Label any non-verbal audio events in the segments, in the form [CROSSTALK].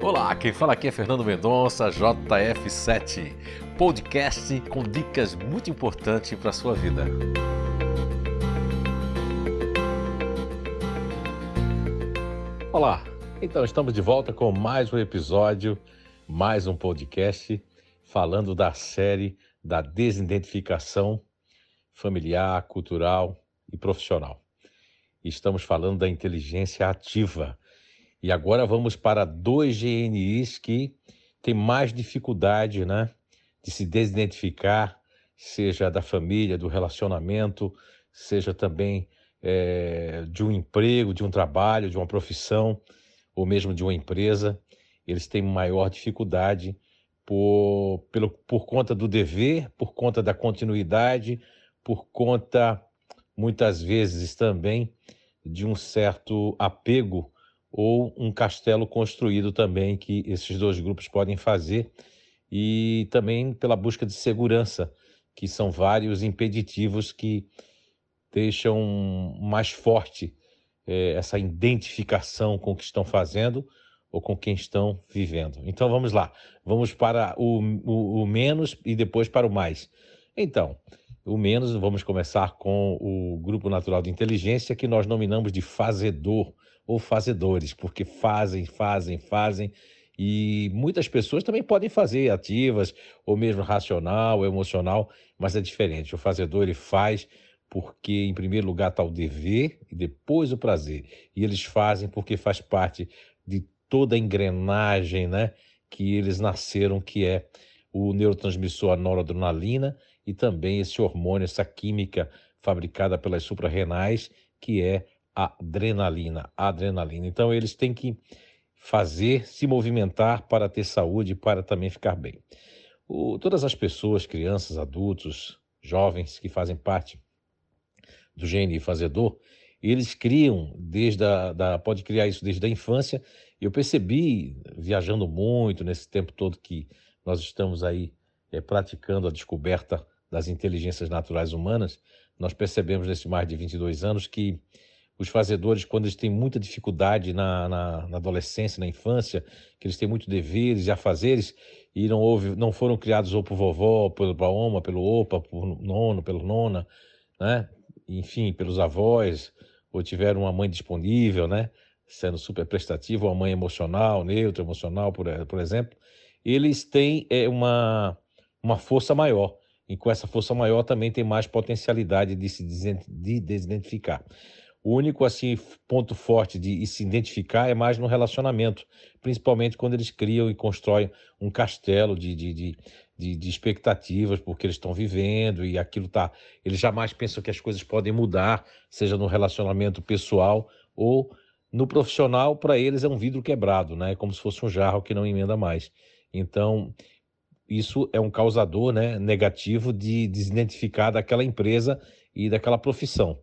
Olá, quem fala aqui é Fernando Mendonça, JF7, podcast com dicas muito importantes para a sua vida. Olá, então estamos de volta com mais um episódio, mais um podcast falando da série da desidentificação familiar, cultural e profissional. Estamos falando da inteligência ativa e agora vamos para dois GNIs que têm mais dificuldade né, de se desidentificar, seja da família, do relacionamento, seja também é, de um emprego, de um trabalho, de uma profissão, ou mesmo de uma empresa. Eles têm maior dificuldade por, pelo, por conta do dever, por conta da continuidade, por conta, muitas vezes também, de um certo apego ou um castelo construído também que esses dois grupos podem fazer e também pela busca de segurança, que são vários impeditivos que deixam mais forte é, essa identificação com o que estão fazendo ou com quem estão vivendo. Então vamos lá, vamos para o, o, o menos e depois para o mais. Então, o menos, vamos começar com o grupo natural de inteligência que nós nominamos de fazedor ou fazedores, porque fazem, fazem, fazem. E muitas pessoas também podem fazer ativas, ou mesmo racional, emocional, mas é diferente. O fazedor ele faz porque, em primeiro lugar, está o dever e depois o prazer. E eles fazem porque faz parte de toda a engrenagem né, que eles nasceram, que é o neurotransmissor a noradrenalina e também esse hormônio, essa química fabricada pelas suprarrenais, que é adrenalina, adrenalina. Então eles têm que fazer, se movimentar para ter saúde, para também ficar bem. O, todas as pessoas, crianças, adultos, jovens que fazem parte do gene fazedor, eles criam desde a, da, pode criar isso desde a infância. Eu percebi, viajando muito nesse tempo todo que nós estamos aí é, praticando a descoberta das inteligências naturais humanas, nós percebemos nesses mais de 22 anos que os fazedores, quando eles têm muita dificuldade na, na, na, adolescência, na infância, que eles têm muitos deveres e afazeres, e não, houve, não foram criados ou por vovó, pelo baoma, pelo opa, por nono, pelo nona, né? enfim, pelos avós, ou tiveram uma mãe disponível, né? sendo super prestativa, uma mãe emocional, neutra, emocional, por, por exemplo, eles têm é, uma, uma força maior. E com essa força maior também tem mais potencialidade de se desidentificar. O único assim ponto forte de se identificar é mais no relacionamento, principalmente quando eles criam e constroem um castelo de, de, de, de, de expectativas porque eles estão vivendo e aquilo tá. Eles jamais pensam que as coisas podem mudar, seja no relacionamento pessoal ou no profissional. Para eles é um vidro quebrado, né? É como se fosse um jarro que não emenda mais. Então isso é um causador né, negativo de desidentificar daquela empresa e daquela profissão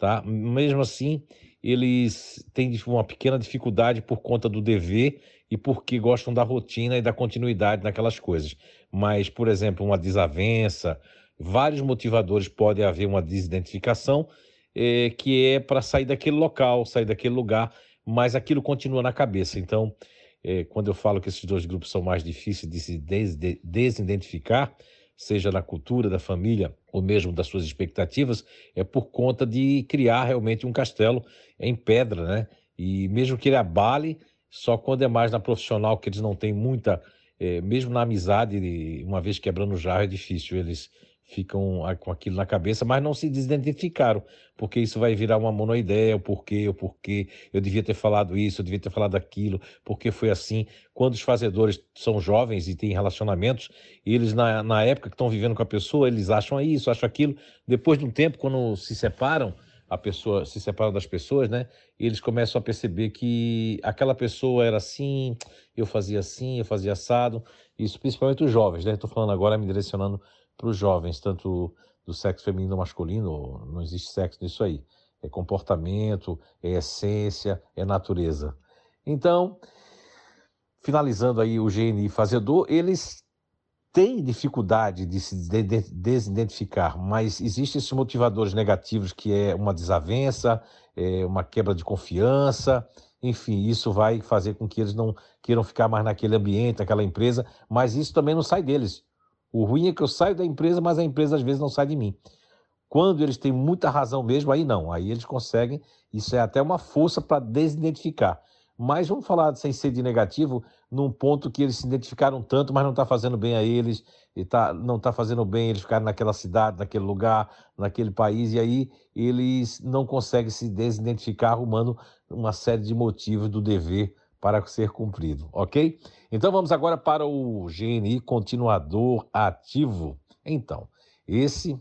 tá? Mesmo assim, eles têm uma pequena dificuldade por conta do dever e porque gostam da rotina e da continuidade naquelas coisas. Mas, por exemplo, uma desavença, vários motivadores podem haver uma desidentificação é, que é para sair daquele local, sair daquele lugar, mas aquilo continua na cabeça. Então, é, quando eu falo que esses dois grupos são mais difíceis de se des desidentificar, seja na cultura da família ou mesmo das suas expectativas, é por conta de criar realmente um castelo em pedra, né? E mesmo que ele abale, só quando é mais na profissional que eles não têm muita, é, mesmo na amizade, uma vez quebrando o jarro é difícil eles ficam com aquilo na cabeça, mas não se desidentificaram, porque isso vai virar uma monoideia, o porquê, o porquê, eu devia ter falado isso, eu devia ter falado aquilo, porque foi assim. Quando os fazedores são jovens e têm relacionamentos, eles na, na época que estão vivendo com a pessoa, eles acham isso, acham aquilo. Depois de um tempo, quando se separam, a pessoa se separa das pessoas, né? Eles começam a perceber que aquela pessoa era assim, eu fazia assim, eu fazia assado. Isso principalmente os jovens, né? Estou falando agora me direcionando para os jovens, tanto do sexo feminino ou masculino, não existe sexo nisso aí. É comportamento, é essência, é natureza. Então, finalizando aí o GNI fazedor, eles têm dificuldade de se desidentificar, mas existem esses motivadores negativos que é uma desavença, é uma quebra de confiança, enfim, isso vai fazer com que eles não queiram ficar mais naquele ambiente, naquela empresa, mas isso também não sai deles. O ruim é que eu saio da empresa, mas a empresa às vezes não sai de mim. Quando eles têm muita razão mesmo, aí não, aí eles conseguem, isso é até uma força para desidentificar. Mas vamos falar sem ser de negativo, num ponto que eles se identificaram tanto, mas não está fazendo bem a eles, e tá, não está fazendo bem eles ficarem naquela cidade, naquele lugar, naquele país, e aí eles não conseguem se desidentificar, arrumando uma série de motivos do dever para ser cumprido, ok? Então vamos agora para o GNI continuador ativo. Então, esse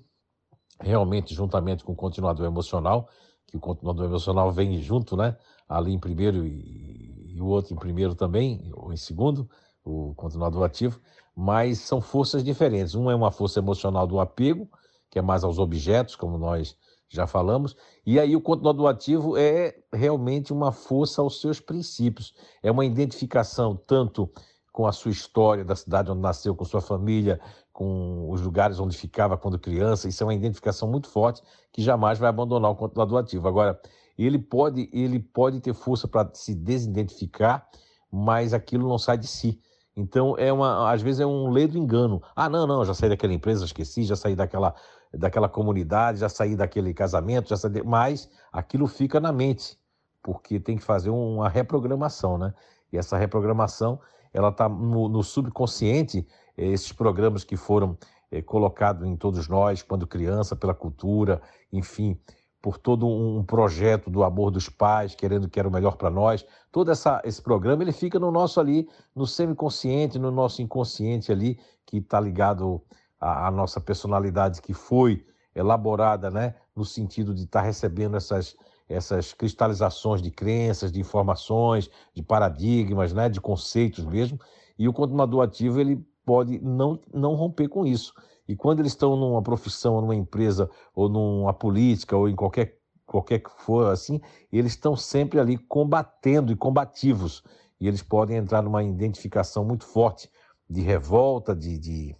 realmente, juntamente com o continuador emocional, que o continuador emocional vem junto, né? Ali em primeiro e, e o outro em primeiro também, ou em segundo, o continuador ativo, mas são forças diferentes. Um é uma força emocional do apego, que é mais aos objetos, como nós já falamos, e aí o continuador ativo é realmente uma força aos seus princípios, é uma identificação tanto com a sua história da cidade onde nasceu, com sua família, com os lugares onde ficava quando criança. Isso é uma identificação muito forte que jamais vai abandonar o continuador ativo. Agora, ele pode, ele pode ter força para se desidentificar, mas aquilo não sai de si. Então, é uma, às vezes é um ledo engano. Ah, não, não, já saí daquela empresa, esqueci, já saí daquela, daquela comunidade, já saí daquele casamento, já saí mas aquilo fica na mente, porque tem que fazer uma reprogramação, né? E essa reprogramação ela está no, no, subconsciente, eh, esses programas que foram é, colocados em todos nós, quando criança, pela cultura, enfim, por todo um projeto do amor dos pais, querendo que era o melhor para nós. Todo essa, esse programa ele fica no nosso ali, no semiconsciente, no nosso inconsciente ali, que está ligado à, à, nossa personalidade que foi elaborada, né, no sentido de estar tá recebendo essas essas cristalizações de crenças, de informações, de paradigmas, né, de conceitos mesmo, e o continuador ativo ele pode não, não romper com isso. E quando eles estão numa profissão, numa empresa, ou numa política, ou em qualquer, qualquer que for assim, eles estão sempre ali combatendo e combativos. E eles podem entrar numa identificação muito forte de revolta, de, de...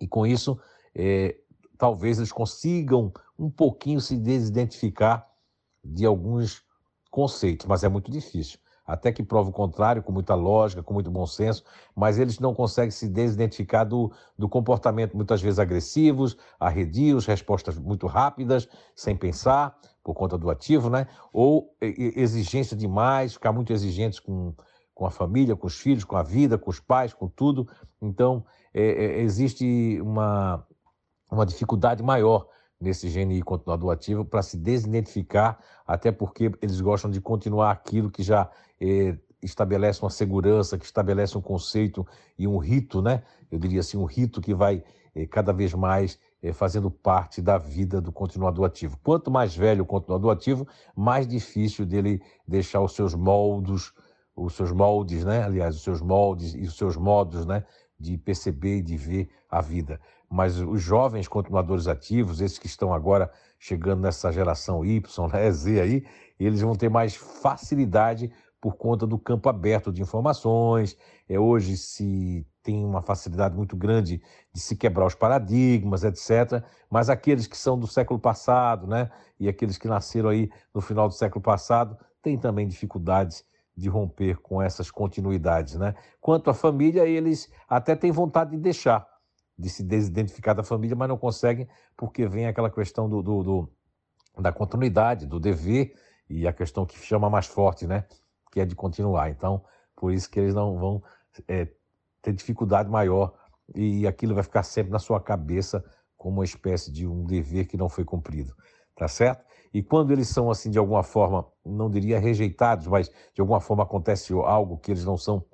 e com isso, é, talvez eles consigam um pouquinho se desidentificar de alguns conceitos, mas é muito difícil. Até que prova o contrário, com muita lógica, com muito bom senso, mas eles não conseguem se desidentificar do, do comportamento muitas vezes agressivos, arredios, respostas muito rápidas, sem pensar, por conta do ativo, né? Ou exigência demais, ficar muito exigentes com, com a família, com os filhos, com a vida, com os pais, com tudo. Então, é, é, existe uma, uma dificuldade maior nesse GNI continuador ativo para se desidentificar, até porque eles gostam de continuar aquilo que já eh, estabelece uma segurança, que estabelece um conceito e um rito, né? Eu diria assim, um rito que vai eh, cada vez mais fazendo parte da vida do continuador ativo. Quanto mais velho o continuador ativo, mais difícil dele deixar os seus moldes, os seus moldes, né? Aliás, os seus moldes e os seus modos, né? De perceber e de ver a vida mas os jovens continuadores ativos, esses que estão agora chegando nessa geração Y, né, [LAUGHS] Z aí, eles vão ter mais facilidade por conta do campo aberto de informações. É, hoje se tem uma facilidade muito grande de se quebrar os paradigmas, etc. Mas aqueles que são do século passado, né, e aqueles que nasceram aí no final do século passado, têm também dificuldades de romper com essas continuidades, né? Quanto à família, eles até têm vontade de deixar, de se desidentificar da família, mas não conseguem porque vem aquela questão do, do, do, da continuidade, do dever e a questão que chama mais forte, né? Que é de continuar. Então, por isso que eles não vão é, ter dificuldade maior e aquilo vai ficar sempre na sua cabeça como uma espécie de um dever que não foi cumprido, tá certo? E quando eles são assim de alguma forma, não diria rejeitados, mas de alguma forma acontece algo que eles não são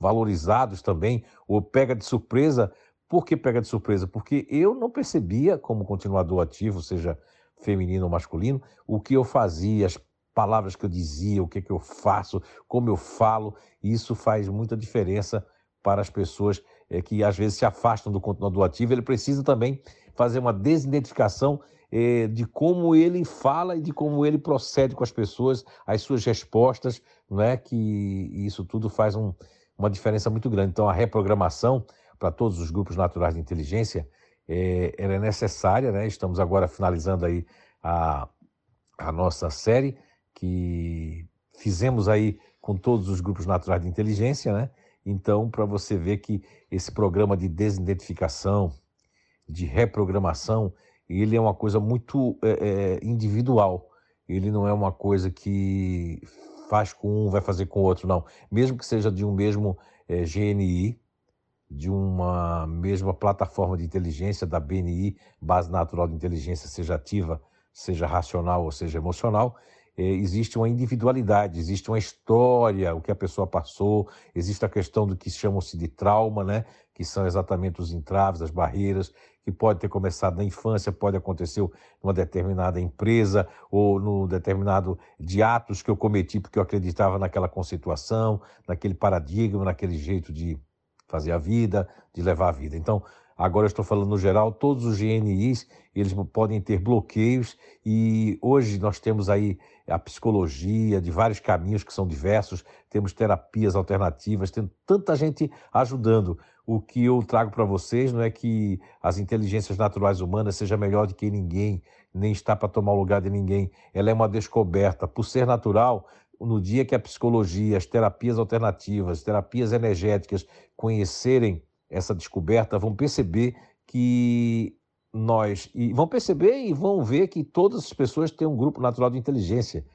valorizados também, ou pega de surpresa, por que pega de surpresa? Porque eu não percebia como continuador ativo, seja feminino ou masculino, o que eu fazia, as palavras que eu dizia, o que, que eu faço, como eu falo. Isso faz muita diferença para as pessoas é, que às vezes se afastam do continuador ativo. Ele precisa também fazer uma desidentificação é, de como ele fala e de como ele procede com as pessoas, as suas respostas, não é? Que isso tudo faz um, uma diferença muito grande. Então, a reprogramação para todos os grupos naturais de inteligência, é, ela é necessária, né? Estamos agora finalizando aí a, a nossa série, que fizemos aí com todos os grupos naturais de inteligência, né? Então, para você ver que esse programa de desidentificação, de reprogramação, ele é uma coisa muito é, é, individual. Ele não é uma coisa que faz com um, vai fazer com o outro, não. Mesmo que seja de um mesmo é, GNI, de uma mesma plataforma de inteligência da BNI, Base Natural de Inteligência, seja ativa, seja racional ou seja emocional, existe uma individualidade, existe uma história, o que a pessoa passou, existe a questão do que chamam-se de trauma, né? que são exatamente os entraves, as barreiras, que pode ter começado na infância, pode acontecer numa determinada empresa ou no determinado de atos que eu cometi porque eu acreditava naquela conceituação, naquele paradigma, naquele jeito de fazer a vida, de levar a vida. Então, agora eu estou falando no geral, todos os GNIs, eles podem ter bloqueios e hoje nós temos aí a psicologia de vários caminhos que são diversos, temos terapias alternativas, tem tanta gente ajudando. O que eu trago para vocês não é que as inteligências naturais humanas seja melhor do que ninguém, nem está para tomar o lugar de ninguém. Ela é uma descoberta. Por ser natural, no dia que a psicologia, as terapias alternativas, terapias energéticas conhecerem essa descoberta, vão perceber que nós e vão perceber e vão ver que todas as pessoas têm um grupo natural de inteligência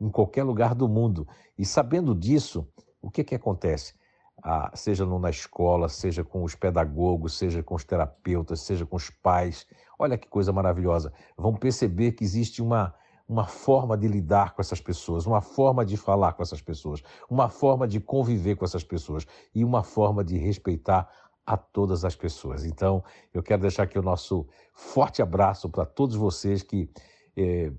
em qualquer lugar do mundo. E sabendo disso, o que que acontece? Ah, seja na escola, seja com os pedagogos, seja com os terapeutas, seja com os pais. Olha que coisa maravilhosa. Vão perceber que existe uma uma forma de lidar com essas pessoas, uma forma de falar com essas pessoas, uma forma de conviver com essas pessoas e uma forma de respeitar a todas as pessoas. Então, eu quero deixar aqui o nosso forte abraço para todos vocês que eh,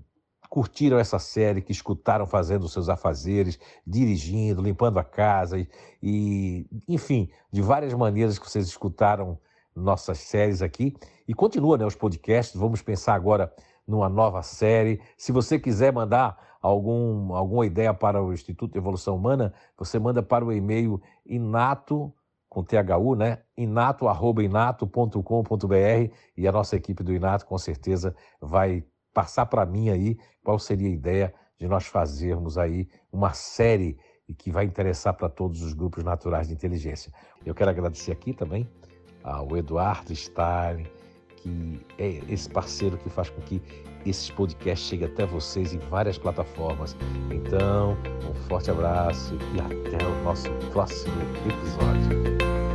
curtiram essa série, que escutaram fazendo os seus afazeres, dirigindo, limpando a casa e, e, enfim, de várias maneiras que vocês escutaram nossas séries aqui. E continua, né, os podcasts. Vamos pensar agora numa nova série. Se você quiser mandar algum, alguma ideia para o Instituto de Evolução Humana, você manda para o e-mail inato, com THU, né? inato.inato.com.br e a nossa equipe do Inato com certeza vai passar para mim aí qual seria a ideia de nós fazermos aí uma série que vai interessar para todos os grupos naturais de inteligência. Eu quero agradecer aqui também ao Eduardo Stein, que é esse parceiro que faz com que esses podcasts cheguem até vocês em várias plataformas. Então, um forte abraço e até o nosso próximo episódio.